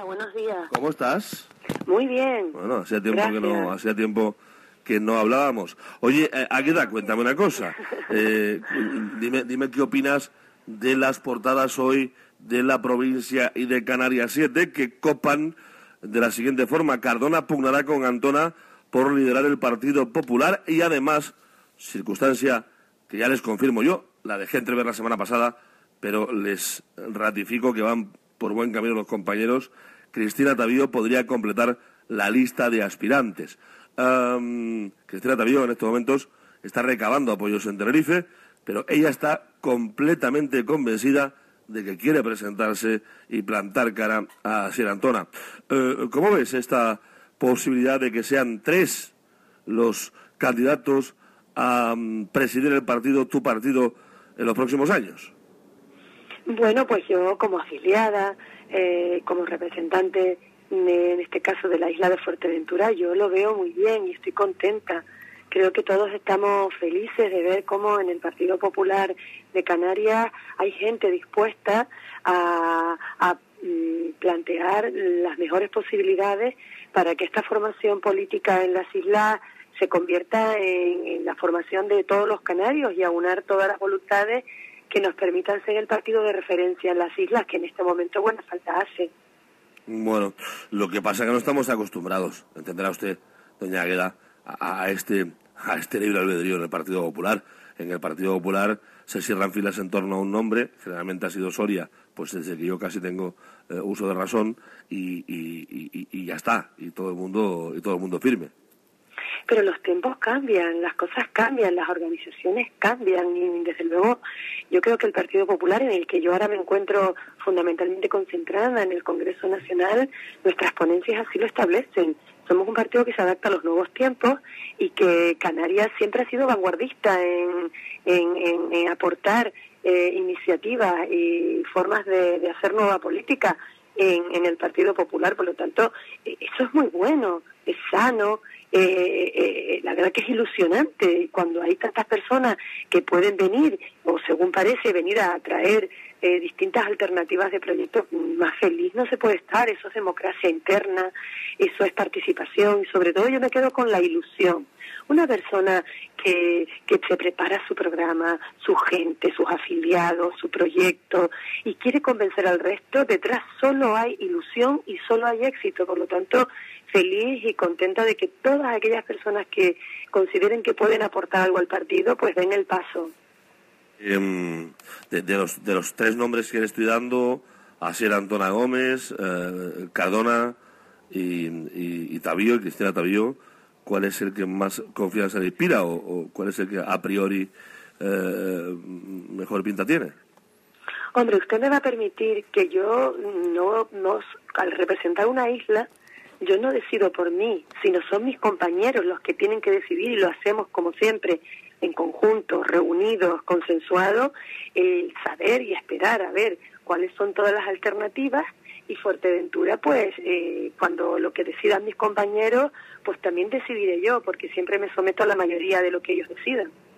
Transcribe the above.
Hola, buenos días. ¿Cómo estás? Muy bien. Bueno, hacía tiempo que no, hacía tiempo que no hablábamos. Oye, eh, Águeda, cuéntame una cosa. Eh, dime, dime qué opinas de las portadas hoy de la provincia y de Canarias 7 que copan de la siguiente forma. Cardona pugnará con Antona por liderar el Partido Popular y además, circunstancia que ya les confirmo yo, la dejé entrever la semana pasada, pero les ratifico que van por buen camino los compañeros, Cristina Tavío podría completar la lista de aspirantes. Cristina Tavío en estos momentos está recabando apoyos en Tenerife, pero ella está completamente convencida de que quiere presentarse y plantar cara a Sierra Antona. Eh, ¿Cómo ves esta posibilidad de que sean tres los candidatos a mm, presidir el partido, tu partido, en los próximos años? Bueno, pues yo como afiliada, eh, como representante en este caso de la isla de Fuerteventura, yo lo veo muy bien y estoy contenta. Creo que todos estamos felices de ver cómo en el Partido Popular de Canarias hay gente dispuesta a, mm, plantear las mejores posibilidades para que esta formación política en las islas se convierta en la formación de todos los canarios y aunar todas las voluntades que nos permitan ser el partido de referencia en las islas, que en este momento buena falta hace. Bueno, lo que pasa es que no estamos acostumbrados, entenderá usted, doña Agueda, a, este a este libre albedrío en el Partido Popular. En el Partido Popular se cierran filas en torno a un nombre, generalmente ha sido Soria, pues desde que yo casi tengo eh, uso de razón, y, y, ya está, y todo el mundo, y todo el mundo firme. Pero los tiempos cambian, las cosas cambian, las organizaciones cambian y desde luego yo creo que el Partido Popular, en el que yo ahora me encuentro fundamentalmente concentrada en el Congreso Nacional, nuestras ponencias así lo establecen. Somos un partido que se adapta a los nuevos tiempos y que Canarias siempre ha sido vanguardista en, en, aportar eh, iniciativas y formas de, hacer nueva política en, en el Partido Popular. Por lo tanto, eh, eso es muy bueno, es sano, eh, eh, la verdad que es ilusionante cuando hay tantas personas que pueden venir, o según parece, venir a traer eh, distintas alternativas de proyectos, más feliz no se puede estar, eso es democracia interna, eso es participación y sobre todo yo me quedo con la ilusión. Una persona que, que se prepara su programa, su gente, sus afiliados, su proyecto y quiere convencer al resto, detrás solo hay ilusión y solo hay éxito. Por lo tanto, feliz y contenta de que todas aquellas personas que consideren que pueden aportar algo al partido, pues den el paso. Em, de, los, de los tres nombres que le estoy dando, Asier Antona Gómez, eh, Cardona y, y, y Cristina Tavío, ¿cuál es el que más confianza le inspira o, cuál es el que a priori eh, mejor pinta tiene? Hombre, usted me va a permitir que yo no, no al representar una isla, yo no decido por mí, sino son mis compañeros los que tienen que decidir y lo hacemos como siempre, en conjunto, reunidos, consensuados, el saber y esperar a ver cuáles son todas las alternativas y Fuerteventura, pues eh, cuando lo que decidan mis compañeros, pues también decidiré yo, porque siempre me someto a la mayoría de lo que ellos decidan.